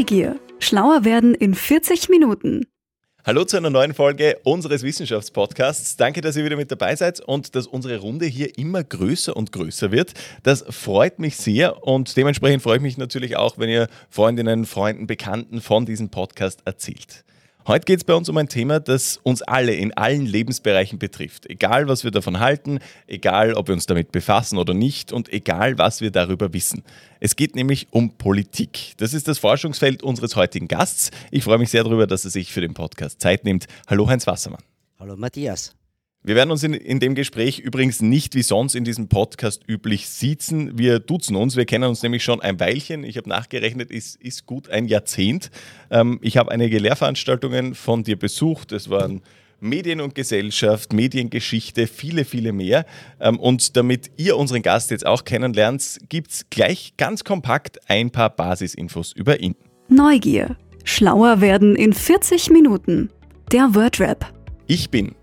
Neugier. Schlauer werden in 40 Minuten. Hallo zu einer neuen Folge unseres Wissenschaftspodcasts. Danke, dass ihr wieder mit dabei seid und dass unsere Runde hier immer größer und größer wird. Das freut mich sehr und dementsprechend freue ich mich natürlich auch, wenn ihr Freundinnen, Freunden, Bekannten von diesem Podcast erzählt. Heute geht es bei uns um ein Thema, das uns alle in allen Lebensbereichen betrifft. Egal, was wir davon halten, egal, ob wir uns damit befassen oder nicht und egal, was wir darüber wissen. Es geht nämlich um Politik. Das ist das Forschungsfeld unseres heutigen Gasts. Ich freue mich sehr darüber, dass er sich für den Podcast Zeit nimmt. Hallo Heinz Wassermann. Hallo Matthias. Wir werden uns in, in, dem Gespräch übrigens nicht wie sonst in diesem Podcast üblich siezen. Wir duzen uns. Wir kennen uns nämlich schon ein Weilchen. Ich habe nachgerechnet, es ist gut ein Jahrzehnt. Ähm, ich habe einige Lehrveranstaltungen von dir besucht. Es waren Medien und Gesellschaft, Mediengeschichte, viele, viele mehr. Ähm, und damit ihr unseren Gast jetzt auch kennenlernt, gibt es gleich ganz kompakt ein paar Basisinfos über ihn. Neugier. Schlauer werden in 40 Minuten. Der Wordrap. Ich bin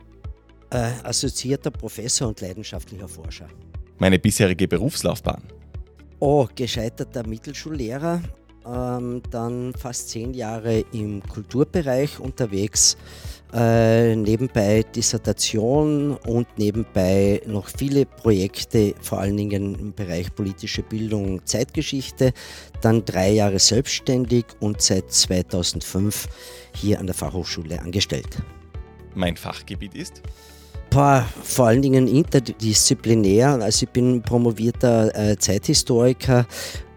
äh, assoziierter Professor und leidenschaftlicher Forscher. Meine bisherige Berufslaufbahn. Oh, gescheiterter Mittelschullehrer, ähm, dann fast zehn Jahre im Kulturbereich unterwegs, äh, nebenbei Dissertation und nebenbei noch viele Projekte, vor allen Dingen im Bereich politische Bildung, Zeitgeschichte, dann drei Jahre selbstständig und seit 2005 hier an der Fachhochschule angestellt. Mein Fachgebiet ist? Boah, vor allen Dingen interdisziplinär. Also ich bin promovierter äh, Zeithistoriker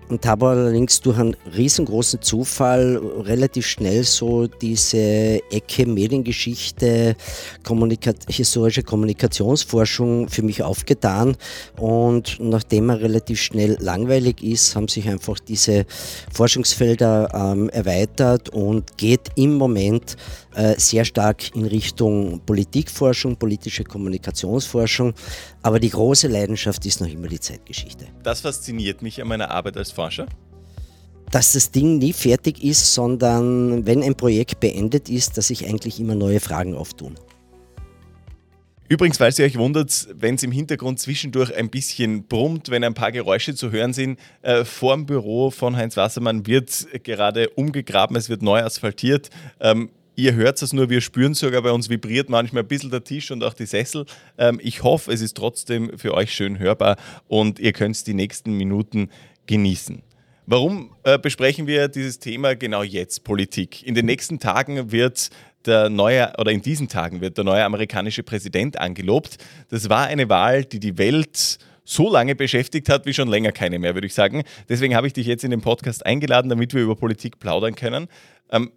und habe allerdings durch einen riesengroßen Zufall relativ schnell so diese Ecke Mediengeschichte, Kommunika historische Kommunikationsforschung für mich aufgetan. Und nachdem er relativ schnell langweilig ist, haben sich einfach diese Forschungsfelder ähm, erweitert und geht im Moment sehr stark in Richtung Politikforschung, politische Kommunikationsforschung. Aber die große Leidenschaft ist noch immer die Zeitgeschichte. Das fasziniert mich an meiner Arbeit als Forscher dass das Ding nie fertig ist, sondern wenn ein Projekt beendet ist, dass sich eigentlich immer neue Fragen auftun. Übrigens, falls ihr euch wundert, wenn es im Hintergrund zwischendurch ein bisschen brummt, wenn ein paar Geräusche zu hören sind, äh, vorm Büro von Heinz Wassermann wird gerade umgegraben, es wird neu asphaltiert. Ähm, Ihr hört es nur, wir spüren sogar, bei uns vibriert manchmal ein bisschen der Tisch und auch die Sessel. Ähm, ich hoffe, es ist trotzdem für euch schön hörbar und ihr könnt es die nächsten Minuten genießen. Warum äh, besprechen wir dieses Thema genau jetzt, Politik? In den nächsten Tagen wird der neue, oder in diesen Tagen wird der neue amerikanische Präsident angelobt. Das war eine Wahl, die die Welt so lange beschäftigt hat wie schon länger keine mehr, würde ich sagen. Deswegen habe ich dich jetzt in den Podcast eingeladen, damit wir über Politik plaudern können. Ähm,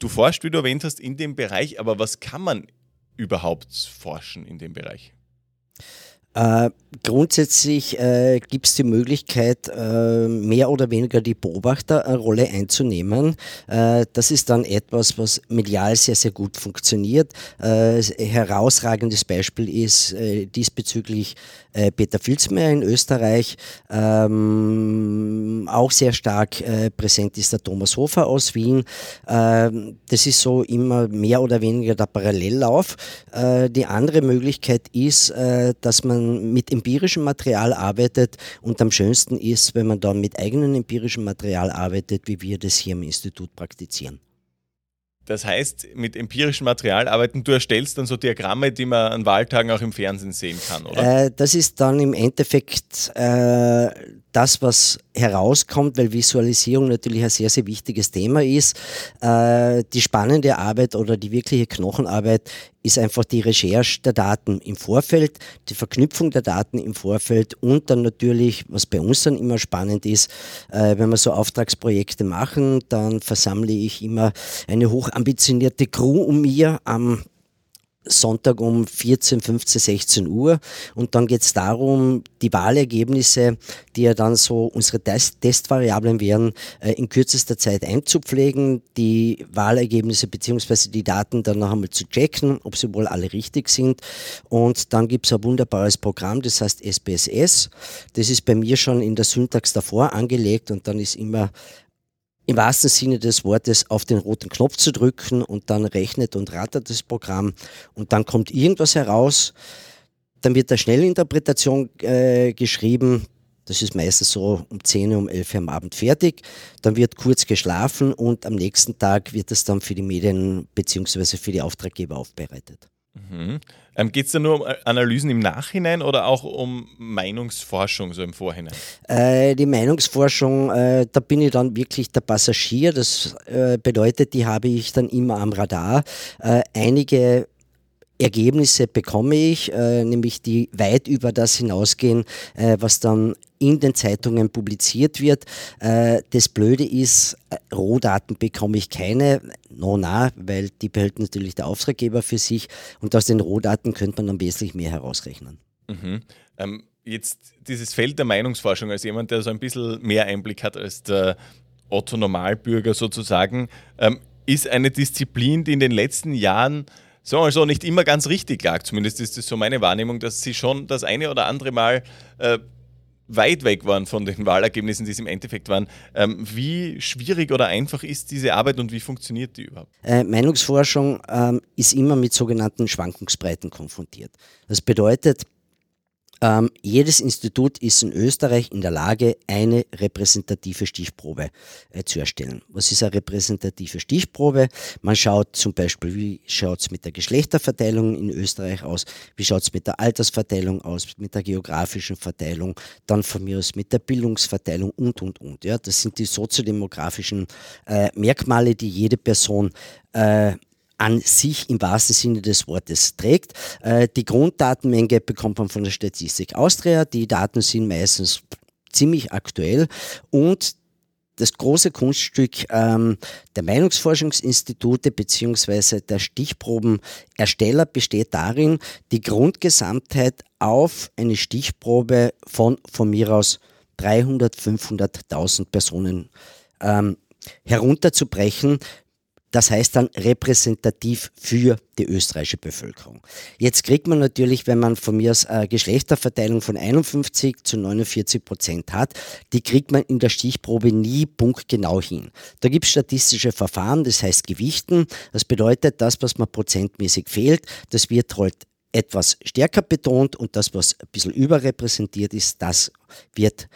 Du forschst, wie du erwähnt hast, in dem Bereich, aber was kann man überhaupt forschen in dem Bereich? Äh, grundsätzlich äh, gibt es die Möglichkeit, äh, mehr oder weniger die Beobachterrolle einzunehmen. Äh, das ist dann etwas, was medial sehr, sehr gut funktioniert. Äh, herausragendes Beispiel ist äh, diesbezüglich Peter Filzmeier in Österreich. Ähm, auch sehr stark präsent ist der Thomas Hofer aus Wien. Ähm, das ist so immer mehr oder weniger der Parallellauf. die andere Möglichkeit ist, dass man man mit empirischem Material arbeitet und am schönsten ist, wenn man dann mit eigenem empirischem Material arbeitet, wie wir das hier im Institut praktizieren. Das heißt, mit empirischem Material arbeiten, du erstellst dann so Diagramme, die man an Wahltagen auch im Fernsehen sehen kann, oder? Äh, das ist dann im Endeffekt äh, das, was herauskommt, weil Visualisierung natürlich ein sehr, sehr wichtiges Thema ist. Äh, die spannende Arbeit oder die wirkliche Knochenarbeit ist einfach die Recherche der Daten im Vorfeld, die Verknüpfung der Daten im Vorfeld und dann natürlich, was bei uns dann immer spannend ist, äh, wenn wir so Auftragsprojekte machen, dann versammle ich immer eine hochambitionierte Crew um mir am Sonntag um 14, 15, 16 Uhr. Und dann geht es darum, die Wahlergebnisse, die ja dann so unsere Test Testvariablen wären, äh, in kürzester Zeit einzupflegen, die Wahlergebnisse bzw. die Daten dann noch einmal zu checken, ob sie wohl alle richtig sind. Und dann gibt es ein wunderbares Programm, das heißt SPSS. Das ist bei mir schon in der Syntax davor angelegt und dann ist immer im wahrsten Sinne des Wortes auf den roten Knopf zu drücken und dann rechnet und rattert das Programm und dann kommt irgendwas heraus. Dann wird eine Schnellinterpretation äh, geschrieben. Das ist meistens so um 10 Uhr, um 11 Uhr am Abend fertig. Dann wird kurz geschlafen und am nächsten Tag wird es dann für die Medien bzw. für die Auftraggeber aufbereitet. Mhm. Ähm, Geht es da nur um äh, Analysen im Nachhinein oder auch um Meinungsforschung so im Vorhinein? Äh, die Meinungsforschung, äh, da bin ich dann wirklich der Passagier. Das äh, bedeutet, die habe ich dann immer am Radar. Äh, einige Ergebnisse bekomme ich, äh, nämlich die weit über das hinausgehen, äh, was dann in den Zeitungen publiziert wird. Äh, das Blöde ist, äh, Rohdaten bekomme ich keine, no na, weil die behält natürlich der Auftraggeber für sich und aus den Rohdaten könnte man dann wesentlich mehr herausrechnen. Mhm. Ähm, jetzt dieses Feld der Meinungsforschung als jemand, der so ein bisschen mehr Einblick hat als der Otto Normalbürger sozusagen, ähm, ist eine Disziplin, die in den letzten Jahren sagen wir so, nicht immer ganz richtig lag. Zumindest ist das so meine Wahrnehmung, dass sie schon das eine oder andere Mal äh, weit weg waren von den Wahlergebnissen, die es im Endeffekt waren. Ähm, wie schwierig oder einfach ist diese Arbeit und wie funktioniert die überhaupt? Äh, Meinungsforschung ähm, ist immer mit sogenannten Schwankungsbreiten konfrontiert. Das bedeutet, ähm, jedes Institut ist in Österreich in der Lage, eine repräsentative Stichprobe äh, zu erstellen. Was ist eine repräsentative Stichprobe? Man schaut zum Beispiel, wie schaut es mit der Geschlechterverteilung in Österreich aus, wie schaut es mit der Altersverteilung aus, mit der geografischen Verteilung, dann von mir aus mit der Bildungsverteilung und, und, und. Ja, das sind die soziodemografischen äh, Merkmale, die jede Person äh, an sich im wahrsten Sinne des Wortes trägt. Äh, die Grunddatenmenge bekommt man von der Statistik Austria. Die Daten sind meistens ziemlich aktuell und das große Kunststück ähm, der Meinungsforschungsinstitute bzw. der Stichprobenersteller besteht darin, die Grundgesamtheit auf eine Stichprobe von von mir aus 300, 500.000 Personen ähm, herunterzubrechen, das heißt dann repräsentativ für die österreichische Bevölkerung. Jetzt kriegt man natürlich, wenn man von mir aus eine Geschlechterverteilung von 51 zu 49 Prozent hat, die kriegt man in der Stichprobe nie punktgenau hin. Da gibt es statistische Verfahren, das heißt Gewichten. Das bedeutet, das, was man prozentmäßig fehlt, das wird halt etwas stärker betont und das, was ein bisschen überrepräsentiert ist, das wird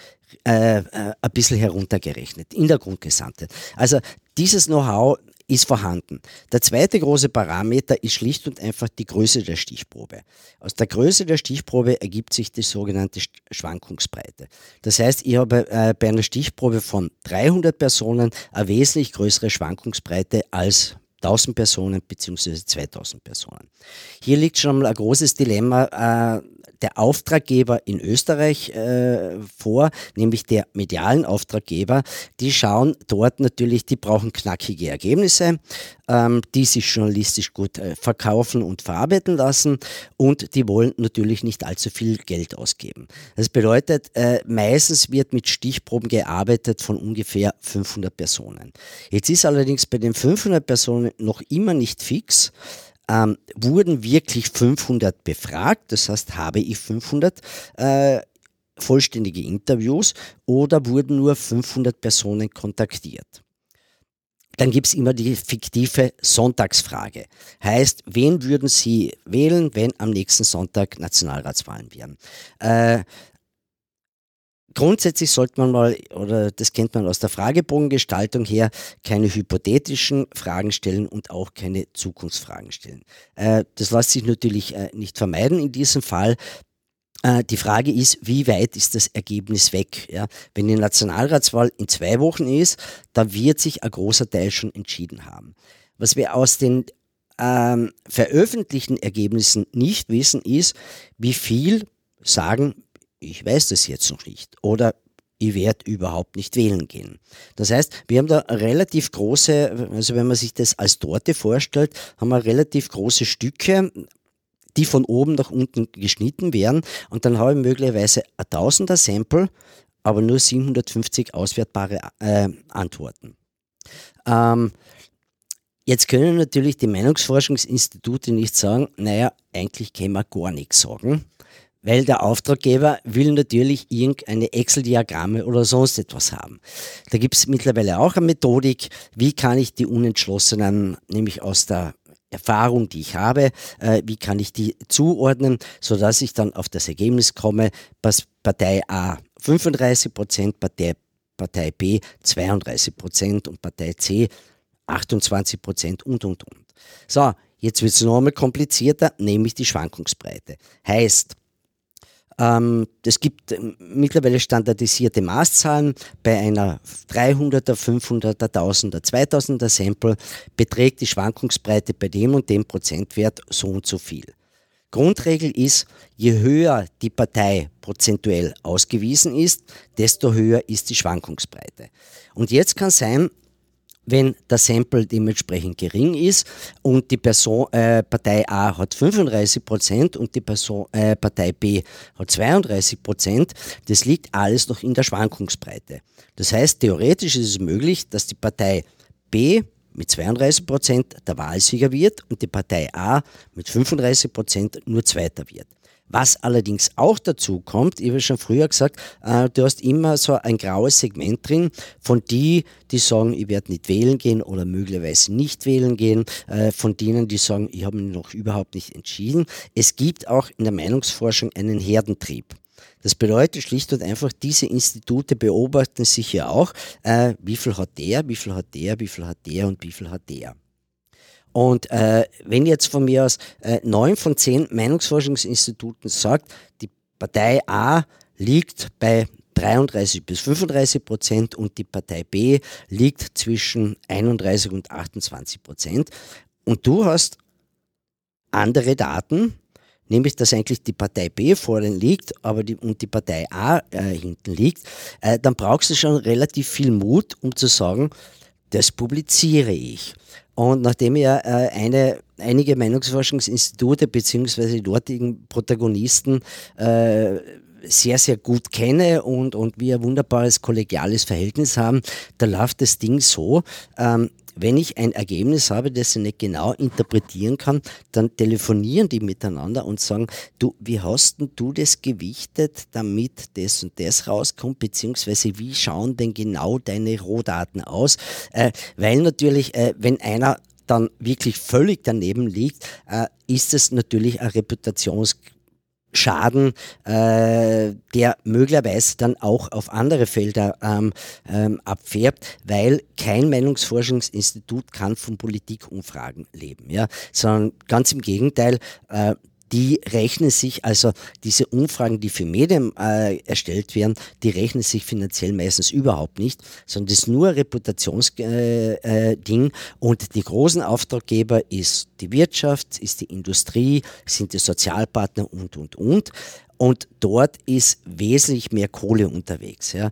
äh, äh, ein bisschen heruntergerechnet in der Grundgesamtheit. Also dieses Know-how ist vorhanden. Der zweite große Parameter ist schlicht und einfach die Größe der Stichprobe. Aus der Größe der Stichprobe ergibt sich die sogenannte Schwankungsbreite. Das heißt, ich habe äh, bei einer Stichprobe von 300 Personen eine wesentlich größere Schwankungsbreite als 1000 Personen bzw. 2000 Personen. Hier liegt schon mal ein großes Dilemma äh, der Auftraggeber in Österreich äh, vor, nämlich der medialen Auftraggeber. Die schauen dort natürlich, die brauchen knackige Ergebnisse, ähm, die sich journalistisch gut äh, verkaufen und verarbeiten lassen und die wollen natürlich nicht allzu viel Geld ausgeben. Das bedeutet, äh, meistens wird mit Stichproben gearbeitet von ungefähr 500 Personen. Jetzt ist allerdings bei den 500 Personen noch immer nicht fix, ähm, wurden wirklich 500 befragt, das heißt, habe ich 500 äh, vollständige Interviews oder wurden nur 500 Personen kontaktiert? Dann gibt es immer die fiktive Sonntagsfrage. Heißt, wen würden Sie wählen, wenn am nächsten Sonntag Nationalratswahlen wären? Äh, Grundsätzlich sollte man mal, oder das kennt man aus der Fragebogengestaltung her, keine hypothetischen Fragen stellen und auch keine Zukunftsfragen stellen. Äh, das lässt sich natürlich äh, nicht vermeiden in diesem Fall. Äh, die Frage ist, wie weit ist das Ergebnis weg? Ja? Wenn die Nationalratswahl in zwei Wochen ist, dann wird sich ein großer Teil schon entschieden haben. Was wir aus den ähm, veröffentlichten Ergebnissen nicht wissen, ist, wie viel sagen, ich weiß das jetzt noch nicht. Oder ich werde überhaupt nicht wählen gehen. Das heißt, wir haben da relativ große, also wenn man sich das als Torte vorstellt, haben wir relativ große Stücke, die von oben nach unten geschnitten werden und dann habe ich möglicherweise ein Tausender Sample, aber nur 750 auswertbare äh, Antworten. Ähm, jetzt können natürlich die Meinungsforschungsinstitute nicht sagen, naja, eigentlich können wir gar nichts sagen, weil der Auftraggeber will natürlich irgendeine Excel-Diagramme oder sonst etwas haben. Da gibt es mittlerweile auch eine Methodik, wie kann ich die Unentschlossenen, nämlich aus der Erfahrung, die ich habe, äh, wie kann ich die zuordnen, sodass ich dann auf das Ergebnis komme, dass Partei A 35 Prozent, Partei, Partei B 32 Prozent und Partei C 28 Prozent und, und, und. So, jetzt wird es noch einmal komplizierter, nämlich die Schwankungsbreite. Heißt, es gibt ähm, mittlerweile standardisierte Maßzahlen. Bei einer 300er, 500er, 1000er, 2000er Sample beträgt die Schwankungsbreite bei dem und dem Prozentwert so und so viel. Grundregel ist, je höher die Partei prozentuell ausgewiesen ist, desto höher ist die Schwankungsbreite. Und jetzt kann sein, wenn der Sample dementsprechend gering ist und die Person, äh, Partei A hat 35 Prozent und die Person, äh, Partei B hat 32 Prozent, das liegt alles noch in der Schwankungsbreite. Das heißt, theoretisch ist es möglich, dass die Partei B mit 32 Prozent der Wahlsieger wird und die Partei A mit 35 Prozent nur Zweiter wird. Was allerdings auch dazu kommt, ich habe schon früher gesagt, äh, du hast immer so ein graues Segment drin von die, die sagen, ich werde nicht wählen gehen oder möglicherweise nicht wählen gehen, äh, von denen, die sagen, ich habe mich noch überhaupt nicht entschieden. Es gibt auch in der Meinungsforschung einen Herdentrieb. Das bedeutet schlicht und einfach, diese Institute beobachten sich ja auch, äh, wie viel hat der, wie viel hat der, wie viel hat der und wie viel hat der. Und äh, wenn jetzt von mir aus äh, neun von zehn Meinungsforschungsinstituten sagt, die Partei A liegt bei 33 bis 35 Prozent und die Partei B liegt zwischen 31 und 28 Prozent. Und du hast andere Daten, nämlich dass eigentlich die Partei B vorne liegt aber die, und die Partei A äh, hinten liegt, äh, dann brauchst du schon relativ viel Mut, um zu sagen, das publiziere ich. Und nachdem ja äh, eine, einige Meinungsforschungsinstitute bzw. die dortigen Protagonisten äh, sehr, sehr gut kenne und, und wir ein wunderbares kollegiales Verhältnis haben, da läuft das Ding so, ähm, wenn ich ein Ergebnis habe, das ich nicht genau interpretieren kann, dann telefonieren die miteinander und sagen, du, wie hast denn du das gewichtet, damit das und das rauskommt, beziehungsweise wie schauen denn genau deine Rohdaten aus? Äh, weil natürlich, äh, wenn einer dann wirklich völlig daneben liegt, äh, ist es natürlich ein Reputations Schaden, äh, der möglicherweise dann auch auf andere Felder ähm, ähm, abfärbt, weil kein Meinungsforschungsinstitut kann von Politikumfragen leben, ja, sondern ganz im Gegenteil, äh, die rechnen sich, also diese Umfragen, die für Medien äh, erstellt werden, die rechnen sich finanziell meistens überhaupt nicht, sondern das ist nur ein Reputationsding äh, äh, und die großen Auftraggeber ist die Wirtschaft, ist die Industrie, sind die Sozialpartner und, und, und. Und dort ist wesentlich mehr Kohle unterwegs. Ja.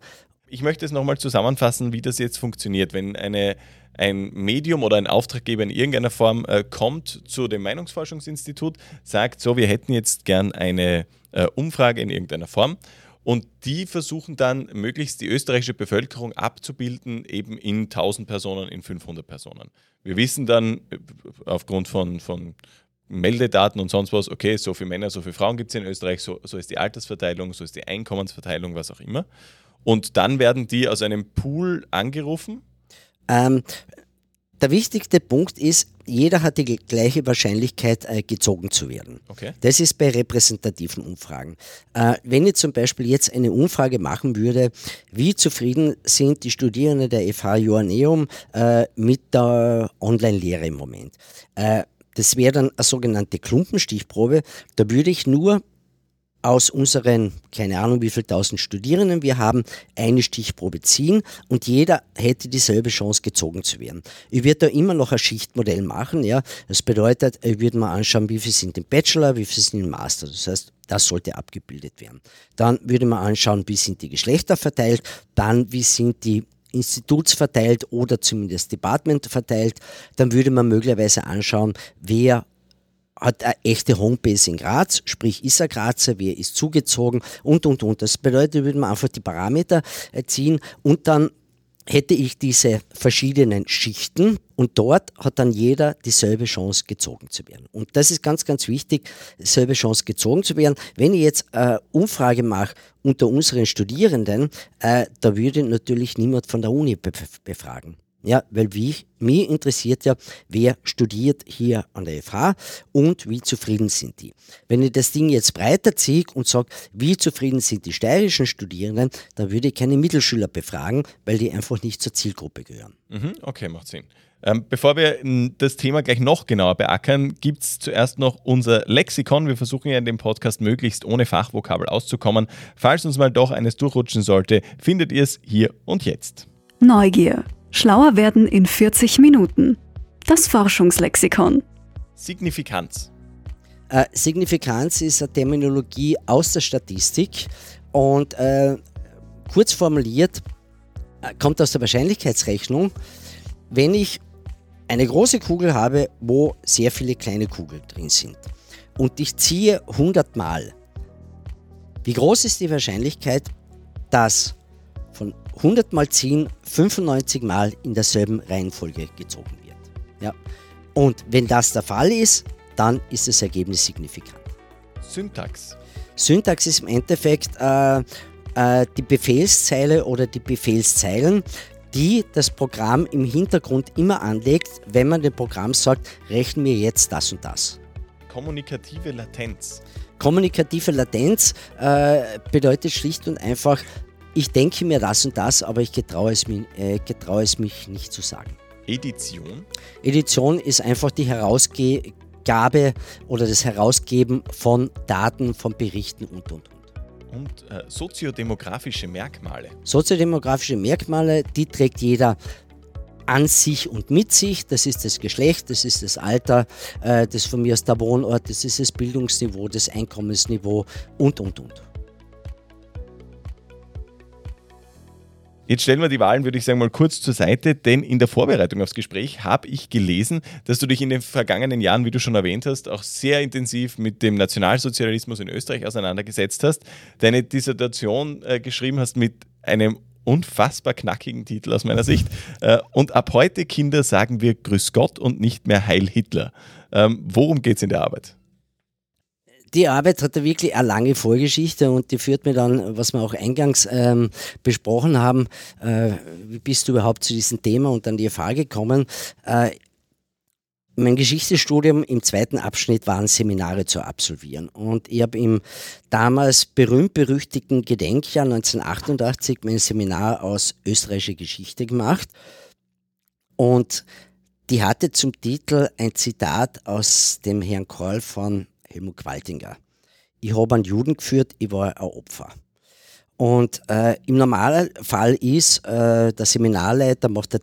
Ich möchte es nochmal zusammenfassen, wie das jetzt funktioniert. Wenn eine ein Medium oder ein Auftraggeber in irgendeiner Form äh, kommt zu dem Meinungsforschungsinstitut, sagt, so, wir hätten jetzt gern eine äh, Umfrage in irgendeiner Form. Und die versuchen dann möglichst die österreichische Bevölkerung abzubilden, eben in 1000 Personen, in 500 Personen. Wir wissen dann äh, aufgrund von, von Meldedaten und sonst was, okay, so viele Männer, so viele Frauen gibt es in Österreich, so, so ist die Altersverteilung, so ist die Einkommensverteilung, was auch immer. Und dann werden die aus einem Pool angerufen, ähm, der wichtigste Punkt ist, jeder hat die gleiche Wahrscheinlichkeit, äh, gezogen zu werden. Okay. Das ist bei repräsentativen Umfragen. Äh, wenn ich zum Beispiel jetzt eine Umfrage machen würde, wie zufrieden sind die Studierenden der FH Joanneum äh, mit der Online-Lehre im Moment? Äh, das wäre dann eine sogenannte Klumpenstichprobe. Da würde ich nur aus unseren, keine Ahnung wie viel tausend Studierenden wir haben, eine Stichprobe ziehen und jeder hätte dieselbe Chance gezogen zu werden. Ich würde da immer noch ein Schichtmodell machen, ja. Das bedeutet, ich würde mal anschauen, wie viel sind im Bachelor, wie viel sind im Master. Das heißt, das sollte abgebildet werden. Dann würde man anschauen, wie sind die Geschlechter verteilt, dann wie sind die institutsverteilt oder zumindest Department verteilt. Dann würde man möglicherweise anschauen, wer hat eine echte Homebase in Graz, sprich ist er Grazer, wer ist zugezogen und und und. Das bedeutet, würde man einfach die Parameter äh, ziehen und dann hätte ich diese verschiedenen Schichten und dort hat dann jeder dieselbe Chance gezogen zu werden. Und das ist ganz, ganz wichtig, dieselbe Chance gezogen zu werden. Wenn ich jetzt eine Umfrage mache unter unseren Studierenden, äh, da würde natürlich niemand von der Uni befragen. Ja, weil wie, mich interessiert ja, wer studiert hier an der FH und wie zufrieden sind die. Wenn ich das Ding jetzt breiter ziehe und sage, wie zufrieden sind die steirischen Studierenden, dann würde ich keine Mittelschüler befragen, weil die einfach nicht zur Zielgruppe gehören. Mhm, okay, macht Sinn. Ähm, bevor wir das Thema gleich noch genauer beackern, gibt es zuerst noch unser Lexikon. Wir versuchen ja in dem Podcast möglichst ohne Fachvokabel auszukommen. Falls uns mal doch eines durchrutschen sollte, findet ihr es hier und jetzt. Neugier. Schlauer werden in 40 Minuten. Das Forschungslexikon. Signifikanz. Äh, Signifikanz ist eine Terminologie aus der Statistik und äh, kurz formuliert äh, kommt aus der Wahrscheinlichkeitsrechnung. Wenn ich eine große Kugel habe, wo sehr viele kleine Kugeln drin sind und ich ziehe 100 Mal, wie groß ist die Wahrscheinlichkeit, dass 100 Mal ziehen 95 Mal in derselben Reihenfolge gezogen wird. Ja. Und wenn das der Fall ist, dann ist das Ergebnis signifikant. Syntax. Syntax ist im Endeffekt äh, äh, die Befehlszeile oder die Befehlszeilen, die das Programm im Hintergrund immer anlegt, wenn man dem Programm sagt, rechne mir jetzt das und das. Kommunikative Latenz. Kommunikative Latenz äh, bedeutet schlicht und einfach, ich denke mir das und das, aber ich getraue es, mich, äh, getraue es mich nicht zu sagen. Edition? Edition ist einfach die Herausgabe oder das Herausgeben von Daten, von Berichten und und und. Und äh, soziodemografische Merkmale. Soziodemografische Merkmale, die trägt jeder an sich und mit sich. Das ist das Geschlecht, das ist das Alter, äh, das von mir aus der Wohnort, das ist das Bildungsniveau, das Einkommensniveau und und und. Jetzt stellen wir die Wahlen, würde ich sagen, mal kurz zur Seite, denn in der Vorbereitung aufs Gespräch habe ich gelesen, dass du dich in den vergangenen Jahren, wie du schon erwähnt hast, auch sehr intensiv mit dem Nationalsozialismus in Österreich auseinandergesetzt hast, deine Dissertation äh, geschrieben hast mit einem unfassbar knackigen Titel aus meiner Sicht. Äh, und ab heute, Kinder, sagen wir Grüß Gott und nicht mehr Heil Hitler. Ähm, worum geht es in der Arbeit? Die Arbeit hat wirklich eine lange Vorgeschichte und die führt mir dann, was wir auch eingangs ähm, besprochen haben, äh, wie bist du überhaupt zu diesem Thema und dann die FH gekommen? Äh, mein Geschichtsstudium im zweiten Abschnitt waren Seminare zu absolvieren. Und ich habe im damals berühmt-berüchtigten Gedenkjahr 1988 mein Seminar aus österreichischer Geschichte gemacht. Und die hatte zum Titel ein Zitat aus dem Herrn Korl von Helmut Qualtinger. Ich habe einen Juden geführt, ich war ein Opfer. Und äh, im Normalfall ist, äh, der Seminarleiter macht äh,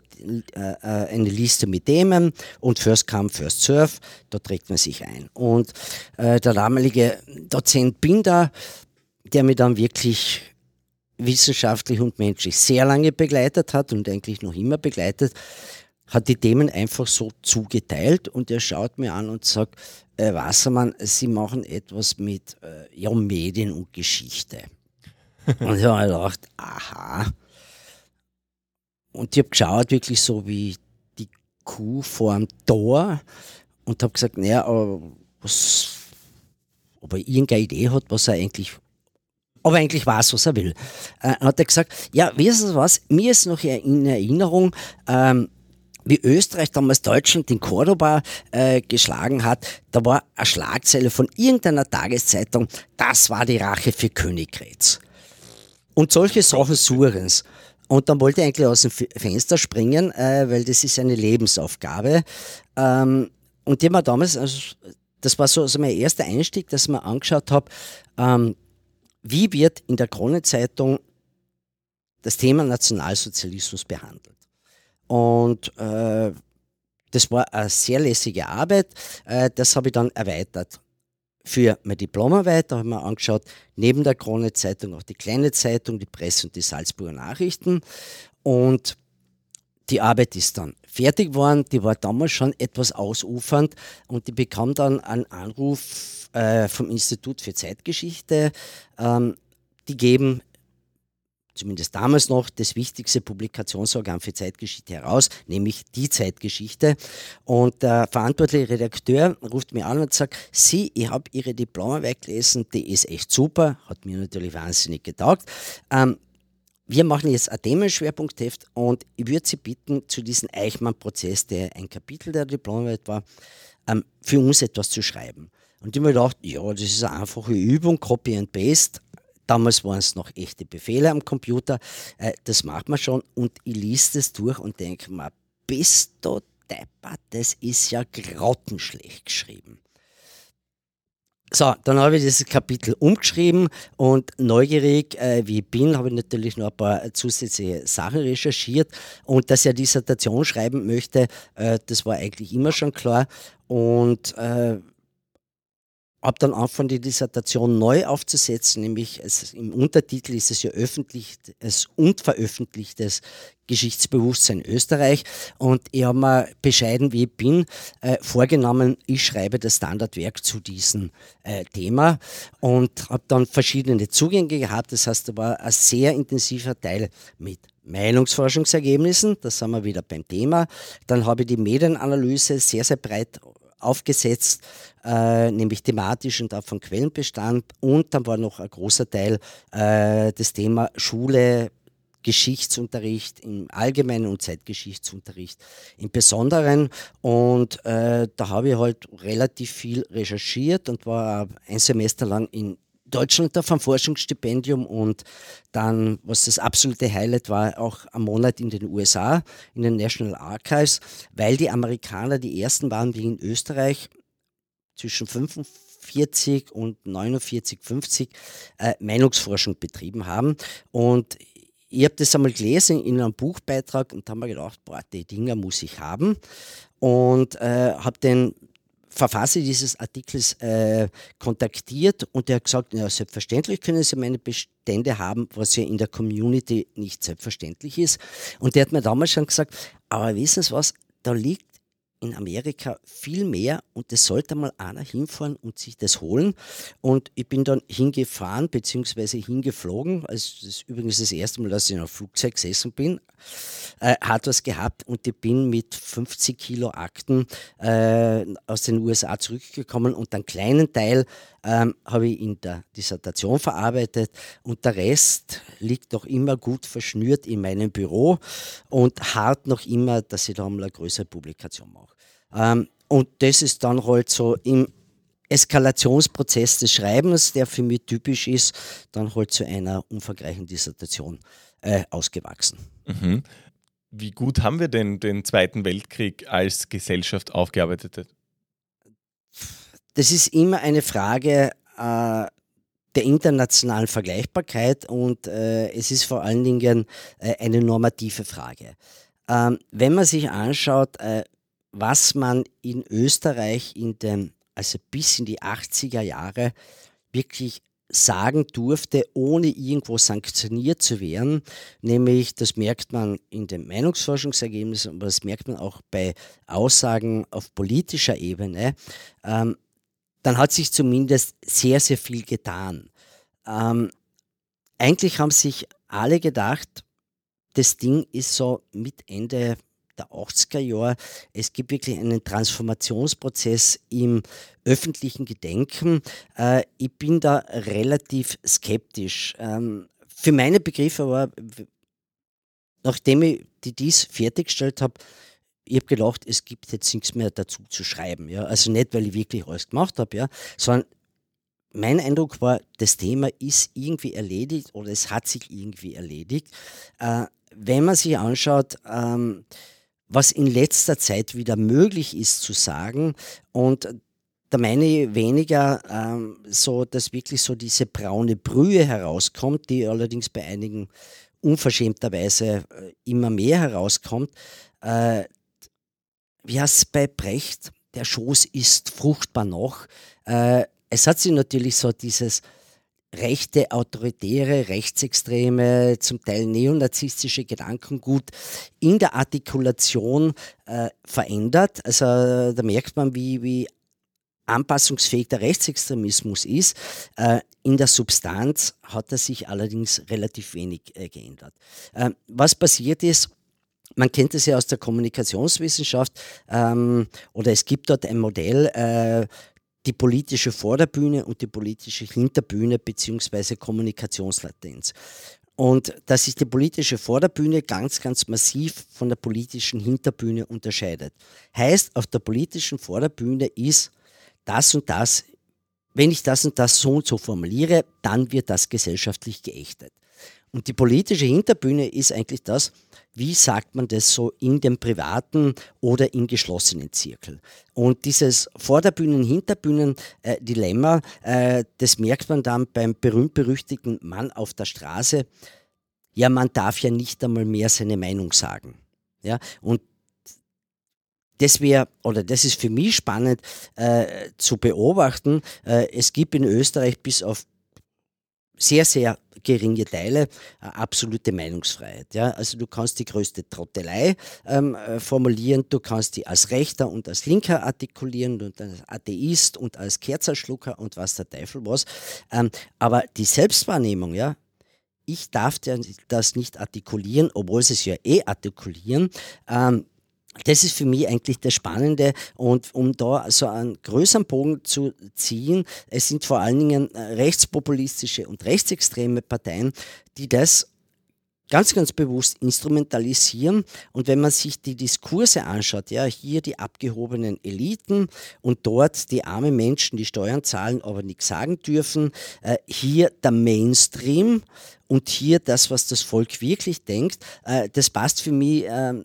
äh, eine Liste mit Themen und First Come, First Serve, da trägt man sich ein. Und äh, der damalige Dozent Binder, der mich dann wirklich wissenschaftlich und menschlich sehr lange begleitet hat und eigentlich noch immer begleitet, hat die Themen einfach so zugeteilt und er schaut mir an und sagt, äh, Wassermann, Sie machen etwas mit äh, ja, Medien und Geschichte. und ich habe gedacht, aha. Und ich habe geschaut, wirklich so wie die Kuh vor dem Tor und habe gesagt, naja, aber was, ob er irgendeine Idee hat, was er eigentlich aber eigentlich weiß, was er will. Äh, hat er gesagt, ja, wissen Sie was, mir ist noch in Erinnerung, ähm, wie Österreich damals Deutschland in Cordoba äh, geschlagen hat, da war eine Schlagzeile von irgendeiner Tageszeitung, das war die Rache für Königgrätz. Und solche Sachen Surens. Und dann wollte er eigentlich aus dem Fenster springen, äh, weil das ist eine Lebensaufgabe. Ähm, und die wir damals, also, das war so also mein erster Einstieg, dass ich mir angeschaut habe, ähm, wie wird in der Kronenzeitung das Thema Nationalsozialismus behandelt. Und äh, das war eine sehr lässige Arbeit. Äh, das habe ich dann erweitert. Für meine Diplomarbeit habe ich mir angeschaut, neben der Krone-Zeitung auch die kleine Zeitung, die Presse und die Salzburger Nachrichten. Und die Arbeit ist dann fertig geworden. Die war damals schon etwas ausufernd und die bekam dann einen Anruf äh, vom Institut für Zeitgeschichte. Ähm, die geben zumindest damals noch, das wichtigste Publikationsorgan für Zeitgeschichte heraus, nämlich die Zeitgeschichte. Und der verantwortliche Redakteur ruft mir an und sagt, Sie, ich habe Ihre Diplomarbeit gelesen, die ist echt super, hat mir natürlich wahnsinnig getaugt. Ähm, wir machen jetzt ein Themenschwerpunktheft und ich würde Sie bitten, zu diesem Eichmann-Prozess, der ein Kapitel der Diplomarbeit war, ähm, für uns etwas zu schreiben. Und ich habe mir gedacht, ja, das ist eine einfache Übung, Copy and Paste. Damals waren es noch echte Befehle am Computer. Äh, das macht man schon. Und ich lese das durch und denke mir, bist du deppert, das ist ja grottenschlecht geschrieben. So, dann habe ich dieses Kapitel umgeschrieben und neugierig, äh, wie ich bin, habe ich natürlich noch ein paar zusätzliche Sachen recherchiert. Und dass ich eine Dissertation schreiben möchte, äh, das war eigentlich immer schon klar. Und äh, habe dann angefangen, die Dissertation neu aufzusetzen, nämlich es, im Untertitel ist es ja öffentliches und veröffentlichtes Geschichtsbewusstsein Österreich. Und ich habe mir bescheiden, wie ich bin, äh, vorgenommen, ich schreibe das Standardwerk zu diesem äh, Thema und habe dann verschiedene Zugänge gehabt. Das heißt, da war ein sehr intensiver Teil mit Meinungsforschungsergebnissen, da sind wir wieder beim Thema. Dann habe ich die Medienanalyse sehr, sehr breit aufgesetzt, äh, nämlich thematisch und auch von Quellenbestand. Und dann war noch ein großer Teil äh, das Thema Schule, Geschichtsunterricht im Allgemeinen und Zeitgeschichtsunterricht im Besonderen. Und äh, da habe ich halt relativ viel recherchiert und war ein Semester lang in Deutschland auf einem Forschungsstipendium und dann, was das absolute Highlight war, auch am Monat in den USA, in den National Archives, weil die Amerikaner die ersten waren, die in Österreich zwischen 45 und 49, 50 äh, Meinungsforschung betrieben haben. Und ich habe das einmal gelesen in einem Buchbeitrag und habe mir gedacht, boah, die Dinger muss ich haben. Und äh, habe den Verfasser dieses Artikels äh, kontaktiert und der hat gesagt, ja, selbstverständlich können Sie meine Bestände haben, was ja in der Community nicht selbstverständlich ist. Und der hat mir damals schon gesagt, aber wissen Sie was, da liegt in Amerika viel mehr und es sollte mal einer hinfahren und sich das holen. Und ich bin dann hingefahren bzw. hingeflogen. Also das ist übrigens das erste Mal, dass ich in einem Flugzeug gesessen bin. Äh, hat was gehabt und ich bin mit 50 Kilo Akten äh, aus den USA zurückgekommen und einen kleinen Teil ähm, habe ich in der Dissertation verarbeitet und der Rest liegt noch immer gut verschnürt in meinem Büro und hart noch immer, dass ich da mal eine größere Publikation mache. Ähm, und das ist dann halt so im Eskalationsprozess des Schreibens, der für mich typisch ist, dann halt zu einer umfangreichen Dissertation äh, ausgewachsen. Mhm. Wie gut haben wir denn den Zweiten Weltkrieg als Gesellschaft aufgearbeitet? Das ist immer eine Frage äh, der internationalen Vergleichbarkeit und äh, es ist vor allen Dingen äh, eine normative Frage. Ähm, wenn man sich anschaut, äh, was man in Österreich in den, also bis in die 80er Jahre wirklich sagen durfte, ohne irgendwo sanktioniert zu werden. Nämlich, das merkt man in den Meinungsforschungsergebnissen, aber das merkt man auch bei Aussagen auf politischer Ebene. Ähm, dann hat sich zumindest sehr, sehr viel getan. Ähm, eigentlich haben sich alle gedacht, das Ding ist so mit Ende der 80er Jahre. Es gibt wirklich einen Transformationsprozess im öffentlichen Gedenken. Äh, ich bin da relativ skeptisch. Ähm, für meine Begriffe war, nachdem ich die dies fertiggestellt habe, ich habe gedacht, es gibt jetzt nichts mehr dazu zu schreiben. Ja? Also nicht, weil ich wirklich alles gemacht habe, ja? sondern mein Eindruck war, das Thema ist irgendwie erledigt oder es hat sich irgendwie erledigt. Äh, wenn man sich anschaut, ähm, was in letzter Zeit wieder möglich ist zu sagen. Und da meine ich weniger ähm, so, dass wirklich so diese braune Brühe herauskommt, die allerdings bei einigen unverschämterweise äh, immer mehr herauskommt. Äh, wie heißt es bei Brecht? Der Schoß ist fruchtbar noch. Äh, es hat sich natürlich so dieses rechte, autoritäre, rechtsextreme, zum Teil neonazistische Gedankengut in der Artikulation äh, verändert. Also da merkt man, wie, wie anpassungsfähig der Rechtsextremismus ist. Äh, in der Substanz hat er sich allerdings relativ wenig äh, geändert. Äh, was passiert ist, man kennt es ja aus der Kommunikationswissenschaft ähm, oder es gibt dort ein Modell, äh, die politische Vorderbühne und die politische Hinterbühne beziehungsweise Kommunikationslatenz. und dass sich die politische Vorderbühne ganz, ganz massiv von der politischen Hinterbühne unterscheidet. Heißt, auf der politischen Vorderbühne ist das und das, wenn ich das und das so und so formuliere, dann wird das gesellschaftlich geächtet. Und die politische Hinterbühne ist eigentlich das, wie sagt man das so in dem privaten oder im geschlossenen Zirkel. Und dieses Vorderbühnen-Hinterbühnen-Dilemma, äh, das merkt man dann beim berühmt-berüchtigten Mann auf der Straße. Ja, man darf ja nicht einmal mehr seine Meinung sagen. Ja, und das wäre, oder das ist für mich spannend äh, zu beobachten. Äh, es gibt in Österreich bis auf sehr, sehr geringe Teile äh, absolute Meinungsfreiheit. Ja? Also du kannst die größte Trottelei ähm, äh, formulieren, du kannst die als Rechter und als Linker artikulieren und als Atheist und als Kerzerschlucker und was der Teufel was. Ähm, aber die Selbstwahrnehmung, ja, ich darf das nicht artikulieren, obwohl sie es ja eh artikulieren. Ähm, das ist für mich eigentlich das Spannende und um da so einen größeren Bogen zu ziehen, es sind vor allen Dingen äh, rechtspopulistische und rechtsextreme Parteien, die das ganz, ganz bewusst instrumentalisieren. Und wenn man sich die Diskurse anschaut, ja, hier die abgehobenen Eliten und dort die armen Menschen, die Steuern zahlen, aber nichts sagen dürfen, äh, hier der Mainstream und hier das, was das Volk wirklich denkt, äh, das passt für mich. Äh,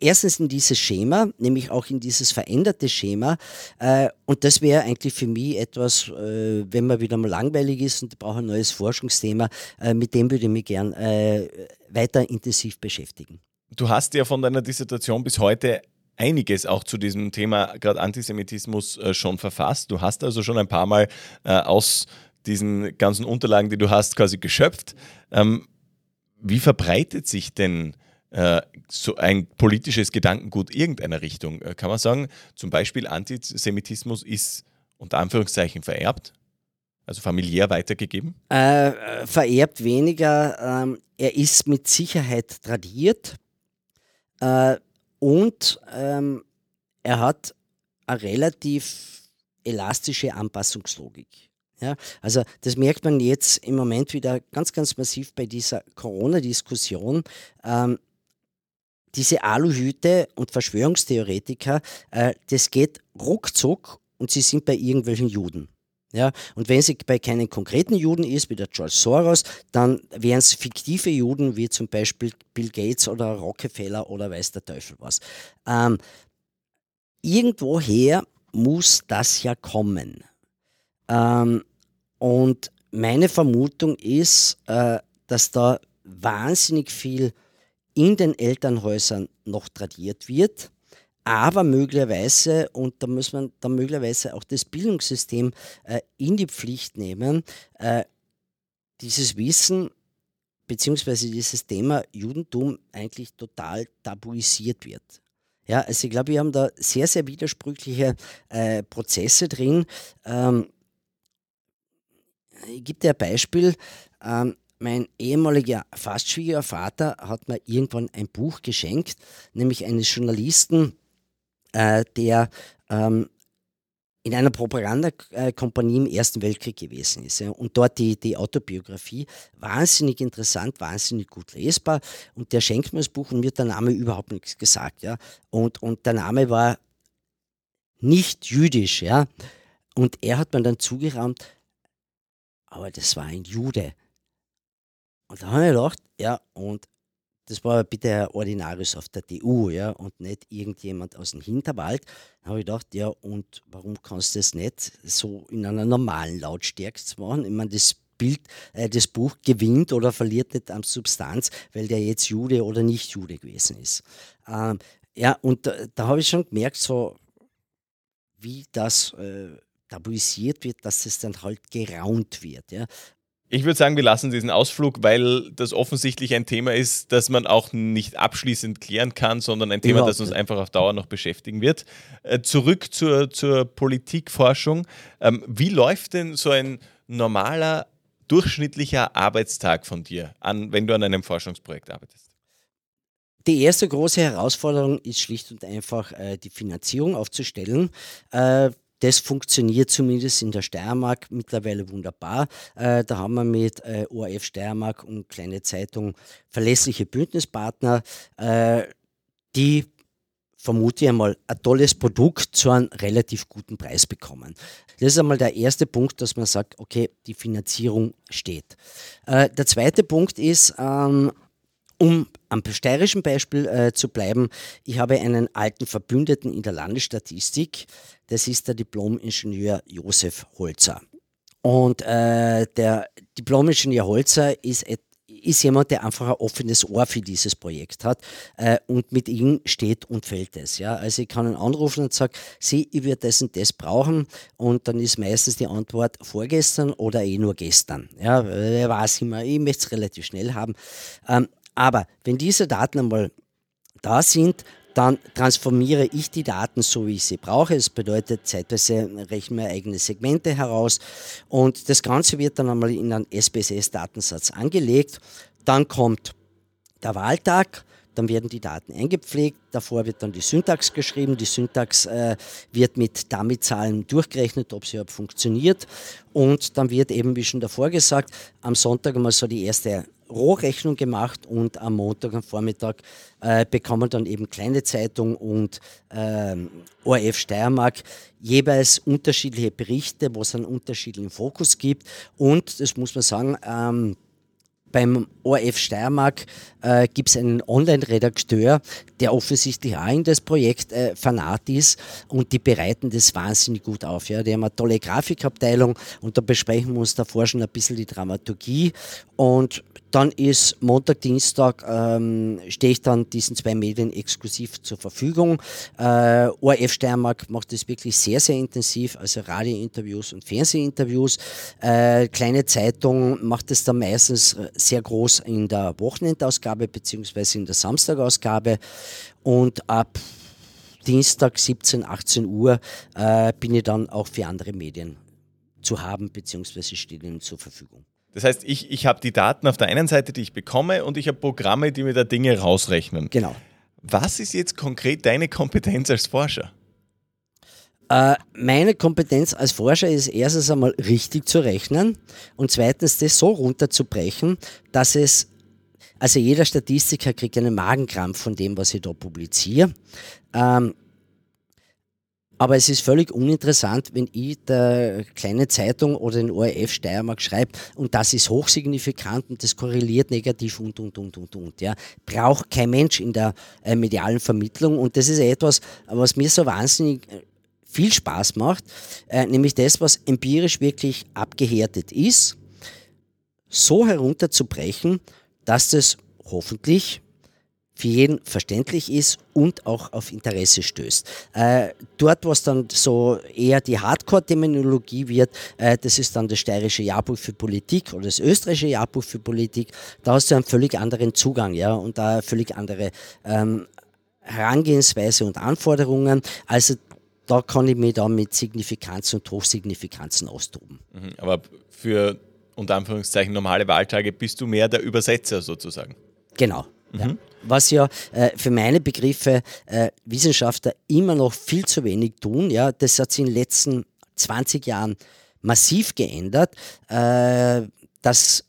erstens in dieses Schema, nämlich auch in dieses veränderte Schema. Äh, und das wäre eigentlich für mich etwas, äh, wenn man wieder mal langweilig ist und braucht ein neues Forschungsthema, äh, mit dem würde ich mich gern äh, weiter intensiv beschäftigen. Du hast ja von deiner Dissertation bis heute einiges auch zu diesem Thema gerade Antisemitismus äh, schon verfasst. Du hast also schon ein paar Mal äh, aus diesen ganzen Unterlagen, die du hast, quasi geschöpft. Ähm, wie verbreitet sich denn so ein politisches Gedankengut irgendeiner Richtung. Äh, kann man sagen, zum Beispiel Antisemitismus ist unter Anführungszeichen vererbt? Also familiär weitergegeben? Äh, vererbt weniger. Ähm, er ist mit Sicherheit tradiert äh, und ähm, er hat eine relativ elastische Anpassungslogik. Ja, also das merkt man jetzt im Moment wieder ganz, ganz massiv bei dieser Corona-Diskussion. Ähm, diese Aluhüte und Verschwörungstheoretiker, äh, das geht ruckzuck und sie sind bei irgendwelchen Juden. Ja, und wenn sie bei keinen konkreten Juden ist, wie der George Soros, dann wären es fiktive Juden, wie zum Beispiel Bill Gates oder Rockefeller oder weiß der Teufel was. Ähm, irgendwoher muss das ja kommen. Ähm, und meine Vermutung ist, äh, dass da wahnsinnig viel in den Elternhäusern noch tradiert wird, aber möglicherweise, und da muss man dann möglicherweise auch das Bildungssystem äh, in die Pflicht nehmen, äh, dieses Wissen beziehungsweise dieses Thema Judentum eigentlich total tabuisiert wird. Ja, also ich glaube, wir haben da sehr, sehr widersprüchliche äh, Prozesse drin. Ähm, ich gebe dir ein Beispiel. Ähm, mein ehemaliger fast Schwiegervater hat mir irgendwann ein Buch geschenkt, nämlich eines Journalisten, äh, der ähm, in einer Propagandakompanie im Ersten Weltkrieg gewesen ist. Ja, und dort die, die Autobiografie, wahnsinnig interessant, wahnsinnig gut lesbar. Und der schenkt mir das Buch und mir hat der Name überhaupt nichts gesagt. Ja. Und, und der Name war nicht jüdisch. Ja. Und er hat mir dann zugeraumt, aber das war ein Jude. Und da habe ich gedacht, ja, und das war bitte Herr Ordinarius auf der DU, ja, und nicht irgendjemand aus dem Hinterwald. Da habe ich gedacht, ja, und warum kannst du das nicht so in einer normalen Lautstärke machen? Ich meine, das Bild, äh, das Buch gewinnt oder verliert nicht an Substanz, weil der jetzt Jude oder nicht Jude gewesen ist. Ähm, ja, und da, da habe ich schon gemerkt, so wie das äh, tabuisiert wird, dass es dann halt geraunt wird. Ja. Ich würde sagen, wir lassen diesen Ausflug, weil das offensichtlich ein Thema ist, das man auch nicht abschließend klären kann, sondern ein Thema, das uns einfach auf Dauer noch beschäftigen wird. Äh, zurück zur, zur Politikforschung. Ähm, wie läuft denn so ein normaler, durchschnittlicher Arbeitstag von dir an, wenn du an einem Forschungsprojekt arbeitest? Die erste große Herausforderung ist schlicht und einfach äh, die Finanzierung aufzustellen. Äh, das funktioniert zumindest in der Steiermark mittlerweile wunderbar. Äh, da haben wir mit äh, ORF Steiermark und kleine Zeitung verlässliche Bündnispartner, äh, die vermute ich einmal, ein tolles Produkt zu einem relativ guten Preis bekommen. Das ist einmal der erste Punkt, dass man sagt, okay, die Finanzierung steht. Äh, der zweite Punkt ist, ähm, um am steirischen Beispiel äh, zu bleiben, ich habe einen alten Verbündeten in der Landesstatistik, das ist der Diplom-Ingenieur Josef Holzer. Und äh, der Diplom-Ingenieur Holzer ist, ist jemand, der einfach ein offenes Ohr für dieses Projekt hat äh, und mit ihm steht und fällt es. Ja? Also ich kann ihn anrufen und sagen, Sie, ich würde das und das brauchen und dann ist meistens die Antwort vorgestern oder eh nur gestern. Ja, er weiß immer, ich möchte es relativ schnell haben. Ähm, aber wenn diese Daten einmal da sind, dann transformiere ich die Daten so, wie ich sie brauche. Das bedeutet, zeitweise rechnen wir eigene Segmente heraus und das Ganze wird dann einmal in einen SPSS-Datensatz angelegt. Dann kommt der Wahltag, dann werden die Daten eingepflegt, davor wird dann die Syntax geschrieben, die Syntax äh, wird mit Dummy-Zahlen durchgerechnet, ob sie überhaupt funktioniert. Und dann wird eben, wie schon davor gesagt, am Sonntag einmal so die erste Rohrechnung gemacht und am Montag am Vormittag äh, bekommen dann eben kleine Zeitung und äh, ORF Steiermark jeweils unterschiedliche Berichte, wo es einen unterschiedlichen Fokus gibt. Und das muss man sagen, ähm, beim ORF Steiermark äh, gibt es einen Online-Redakteur, der offensichtlich auch in das Projekt äh, fanat ist und die bereiten das wahnsinnig gut auf. Ja. Die haben eine tolle Grafikabteilung und da besprechen wir uns davor schon ein bisschen die Dramaturgie und dann ist Montag, Dienstag, ähm, stehe ich dann diesen zwei Medien exklusiv zur Verfügung. Äh, ORF Steiermark macht das wirklich sehr, sehr intensiv, also Radiointerviews und Fernsehinterviews. Äh, kleine Zeitung macht es dann meistens äh, sehr groß in der Wochenendausgabe beziehungsweise in der Samstagausgabe. Und ab Dienstag 17, 18 Uhr äh, bin ich dann auch für andere Medien zu haben beziehungsweise steht ihnen zur Verfügung. Das heißt, ich, ich habe die Daten auf der einen Seite, die ich bekomme, und ich habe Programme, die mir da Dinge rausrechnen. Genau. Was ist jetzt konkret deine Kompetenz als Forscher? Äh, meine Kompetenz als Forscher ist erstens einmal richtig zu rechnen und zweitens das so runterzubrechen, dass es, also jeder Statistiker kriegt einen Magenkrampf von dem, was ich da publiziere. Ähm, aber es ist völlig uninteressant, wenn ich der kleine Zeitung oder den ORF Steiermark schreibe und das ist hochsignifikant und das korreliert negativ und, und, und, und, und. Ja. Braucht kein Mensch in der äh, medialen Vermittlung und das ist etwas, was mir so wahnsinnig äh, viel Spaß macht, äh, nämlich das, was empirisch wirklich abgehärtet ist, so herunterzubrechen, dass das hoffentlich für jeden verständlich ist und auch auf Interesse stößt. Äh, dort, was dann so eher die Hardcore-Terminologie wird, äh, das ist dann das steirische Jahrbuch für Politik oder das österreichische Jahrbuch für Politik. Da hast du einen völlig anderen Zugang ja, und da völlig andere ähm, Herangehensweise und Anforderungen. Also da kann ich mich dann mit Signifikanz und Hochsignifikanzen austoben. Mhm, aber für unter Anführungszeichen normale Wahltage bist du mehr der Übersetzer sozusagen. Genau. Mhm. Ja. Was ja äh, für meine Begriffe äh, Wissenschaftler immer noch viel zu wenig tun. Ja, das hat sich in den letzten 20 Jahren massiv geändert, äh, dass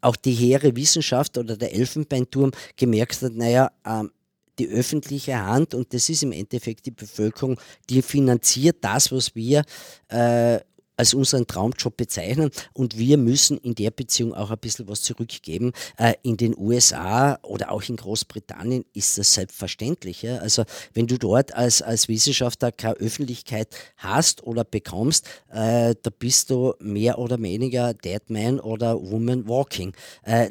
auch die hehre Wissenschaft oder der Elfenbeinturm gemerkt hat, naja, ähm, die öffentliche Hand, und das ist im Endeffekt die Bevölkerung, die finanziert das, was wir äh, als unseren Traumjob bezeichnen und wir müssen in der Beziehung auch ein bisschen was zurückgeben. Äh, in den USA oder auch in Großbritannien ist das selbstverständlich. Ja? Also wenn du dort als, als Wissenschaftler keine Öffentlichkeit hast oder bekommst, äh, da bist du mehr oder weniger Dead Man oder Woman Walking. Äh,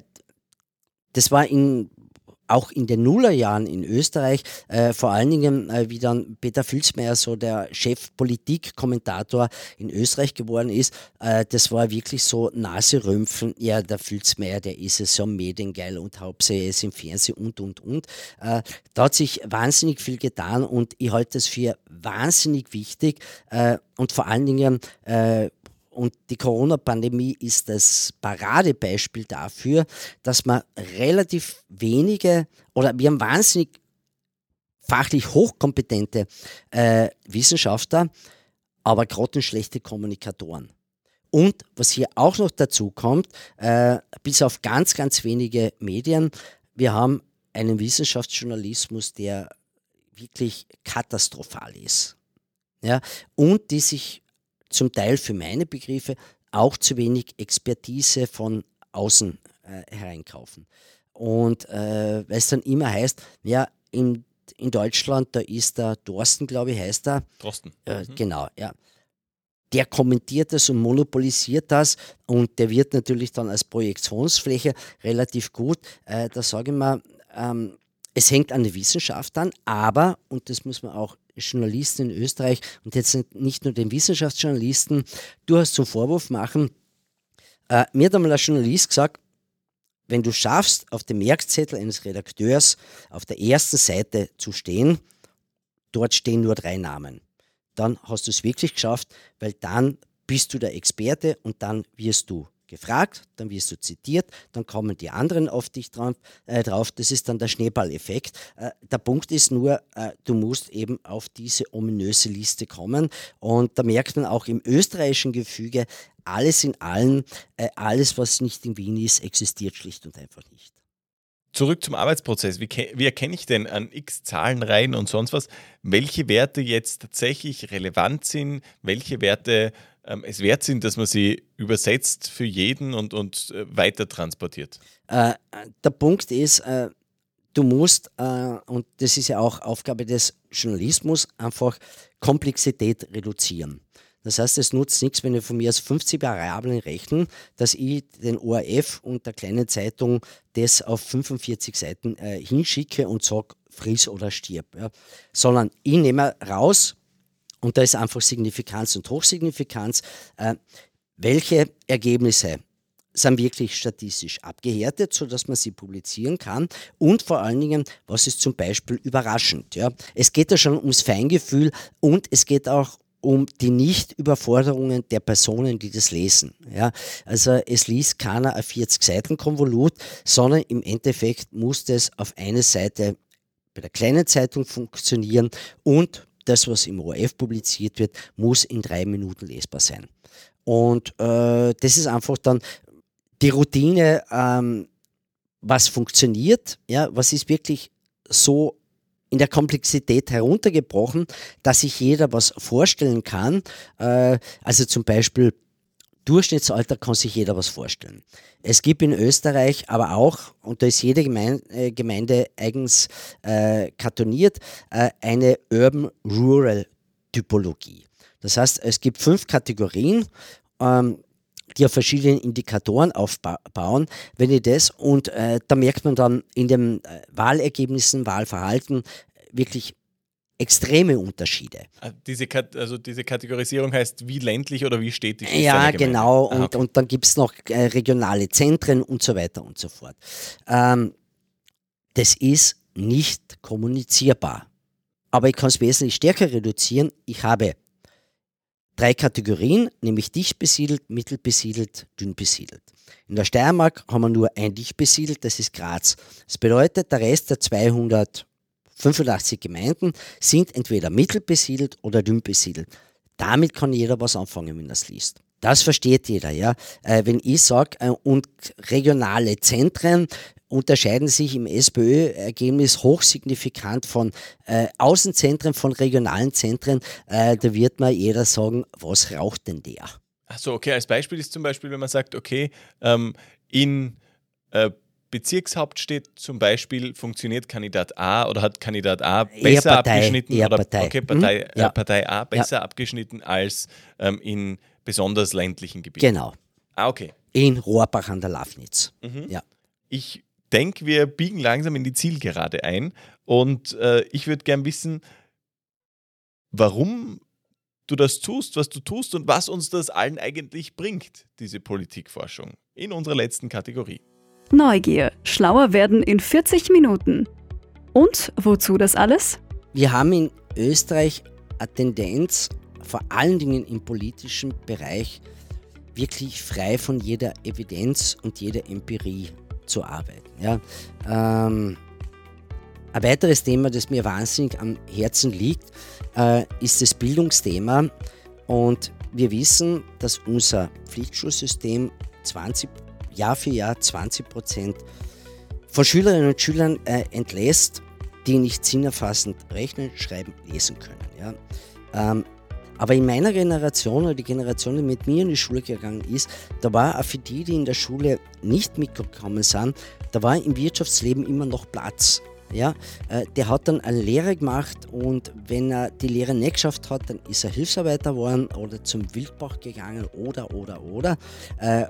das war in auch in den Nullerjahren in Österreich, äh, vor allen Dingen, äh, wie dann Peter Filzmeier so der Chefpolitik-Kommentator in Österreich geworden ist, äh, das war wirklich so Naserümpfen, ja, der Filzmeier, der ist es so mediengeil und hauptsächlich ist im Fernsehen und, und, und. Äh, da hat sich wahnsinnig viel getan und ich halte es für wahnsinnig wichtig äh, und vor allen Dingen äh, und die Corona-Pandemie ist das Paradebeispiel dafür, dass man relativ wenige oder wir haben wahnsinnig fachlich hochkompetente äh, Wissenschaftler, aber grottenschlechte Kommunikatoren. Und was hier auch noch dazu kommt, äh, bis auf ganz, ganz wenige Medien, wir haben einen Wissenschaftsjournalismus, der wirklich katastrophal ist. Ja, und die sich zum Teil für meine Begriffe auch zu wenig Expertise von außen äh, hereinkaufen. Und äh, weil es dann immer heißt, ja, in, in Deutschland, da ist der Thorsten, glaube ich, heißt er. Thorsten. Äh, mhm. Genau, ja. Der kommentiert das und monopolisiert das und der wird natürlich dann als Projektionsfläche relativ gut. Äh, da sage ich mal, ähm, es hängt an der Wissenschaft an, aber, und das muss man auch Journalisten in Österreich und jetzt nicht nur den Wissenschaftsjournalisten. Durchaus zum Vorwurf machen. Äh, mir hat einmal ein Journalist gesagt, wenn du schaffst, auf dem Merkzettel eines Redakteurs auf der ersten Seite zu stehen, dort stehen nur drei Namen, dann hast du es wirklich geschafft, weil dann bist du der Experte und dann wirst du gefragt, dann wirst du zitiert, dann kommen die anderen auf dich drauf. Äh, drauf. Das ist dann der Schneeballeffekt. Äh, der Punkt ist nur, äh, du musst eben auf diese ominöse Liste kommen. Und da merkt man auch im österreichischen Gefüge, alles in allem, äh, alles, was nicht in Wien ist, existiert schlicht und einfach nicht. Zurück zum Arbeitsprozess. Wie, wie, erkenne ich denn an x Zahlenreihen und sonst was, welche Werte jetzt tatsächlich relevant sind, welche Werte ähm, es wert sind, dass man sie übersetzt für jeden und, und äh, weiter transportiert? Äh, der Punkt ist, äh, du musst, äh, und das ist ja auch Aufgabe des Journalismus, einfach Komplexität reduzieren. Das heißt, es nutzt nichts, wenn wir von mir aus 50 Variablen rechnen, dass ich den ORF und der kleinen Zeitung das auf 45 Seiten äh, hinschicke und sage, friss oder stirb. Ja. Sondern ich nehme raus, und da ist einfach Signifikanz und Hochsignifikanz. Äh, welche Ergebnisse sind wirklich statistisch abgehärtet, sodass man sie publizieren kann. Und vor allen Dingen, was ist zum Beispiel überraschend? Ja? Es geht da schon ums Feingefühl und es geht auch um die Nicht-Überforderungen der Personen, die das lesen. Ja? Also es liest keiner ein 40-Seiten-Konvolut, sondern im Endeffekt muss das auf eine Seite bei der kleinen Zeitung funktionieren und das, was im ORF publiziert wird, muss in drei Minuten lesbar sein. Und äh, das ist einfach dann die Routine, ähm, was funktioniert, ja, was ist wirklich so in der Komplexität heruntergebrochen, dass sich jeder was vorstellen kann. Äh, also zum Beispiel Durchschnittsalter kann sich jeder was vorstellen. Es gibt in Österreich aber auch, und da ist jede Gemeinde, äh, Gemeinde eigens äh, kartoniert, eine Urban-Rural-Typologie. Das heißt, es gibt fünf Kategorien, ähm, die auf verschiedenen Indikatoren aufbauen. Wenn ich das, und äh, da merkt man dann in den äh, Wahlergebnissen, Wahlverhalten wirklich extreme Unterschiede. Ah, diese, also diese Kategorisierung heißt wie ländlich oder wie städtisch ist Ja, genau. Und, und dann gibt es noch äh, regionale Zentren und so weiter und so fort. Ähm, das ist nicht kommunizierbar. Aber ich kann es wesentlich stärker reduzieren. Ich habe drei Kategorien, nämlich dicht besiedelt, mittel besiedelt, dünn besiedelt. In der Steiermark haben wir nur ein dicht besiedelt, das ist Graz. Das bedeutet, der Rest der 200 85 Gemeinden sind entweder mittelbesiedelt oder dünn besiedelt. Damit kann jeder was anfangen, wenn er es liest. Das versteht jeder, ja. Äh, wenn ich sage, äh, und regionale Zentren unterscheiden sich im SPÖ-Ergebnis hochsignifikant von äh, Außenzentren, von regionalen Zentren, äh, da wird mal jeder sagen, was raucht denn der? Achso, okay, als Beispiel ist zum Beispiel, wenn man sagt, okay, ähm, in äh, Bezirkshauptstadt zum Beispiel funktioniert Kandidat A oder hat Kandidat A besser Partei, abgeschnitten oder Partei. Okay, Partei, hm? ja. Partei A besser ja. abgeschnitten als ähm, in besonders ländlichen Gebieten. Genau. Ah, okay. In Rohrbach an der Lafnitz. Mhm. Ja. Ich denke, wir biegen langsam in die Zielgerade ein und äh, ich würde gern wissen, warum du das tust, was du tust und was uns das allen eigentlich bringt, diese Politikforschung, in unserer letzten Kategorie. Neugier. Schlauer werden in 40 Minuten. Und wozu das alles? Wir haben in Österreich eine Tendenz, vor allen Dingen im politischen Bereich, wirklich frei von jeder Evidenz und jeder Empirie zu arbeiten. Ja, ähm, ein weiteres Thema, das mir wahnsinnig am Herzen liegt, äh, ist das Bildungsthema. Und wir wissen, dass unser Pflichtschulsystem 20, Jahr für Jahr 20 Prozent von Schülerinnen und Schülern äh, entlässt, die nicht sinnerfassend rechnen, schreiben, lesen können. Ja. Ähm, aber in meiner Generation oder die Generation, die mit mir in die Schule gegangen ist, da war auch für die, die in der Schule nicht mitgekommen sind, da war im Wirtschaftsleben immer noch Platz. Ja, äh, der hat dann eine Lehre gemacht und wenn er die Lehre nicht geschafft hat, dann ist er Hilfsarbeiter geworden oder zum Wildbach gegangen oder, oder, oder. Äh,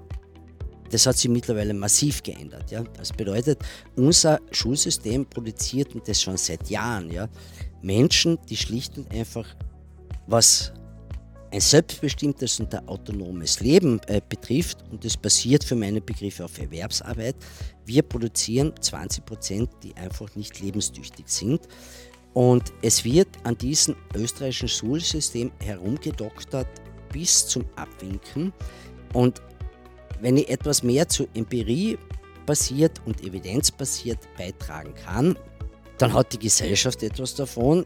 das hat sich mittlerweile massiv geändert. Ja. Das bedeutet, unser Schulsystem produziert das schon seit Jahren ja, Menschen, die schlicht und einfach was ein selbstbestimmtes und ein autonomes Leben äh, betrifft, und das basiert für meine Begriffe auf Erwerbsarbeit, wir produzieren 20 Prozent, die einfach nicht lebenstüchtig sind. Und es wird an diesem österreichischen Schulsystem herumgedoktert bis zum Abwinken. Und wenn ich etwas mehr zu Empirie basiert und evidenzbasiert beitragen kann, dann hat die Gesellschaft etwas davon.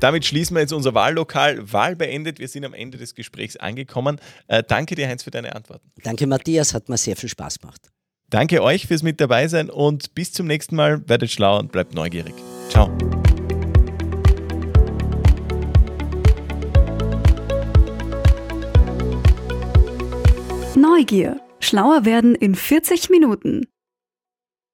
Damit schließen wir jetzt unser Wahllokal. Wahl beendet. Wir sind am Ende des Gesprächs angekommen. Äh, danke dir, Heinz, für deine Antworten. Danke, Matthias. Hat mir sehr viel Spaß gemacht. Danke euch fürs Mit dabei sein und bis zum nächsten Mal. Werdet schlau und bleibt neugierig. Ciao. Neugier. Schlauer werden in 40 Minuten.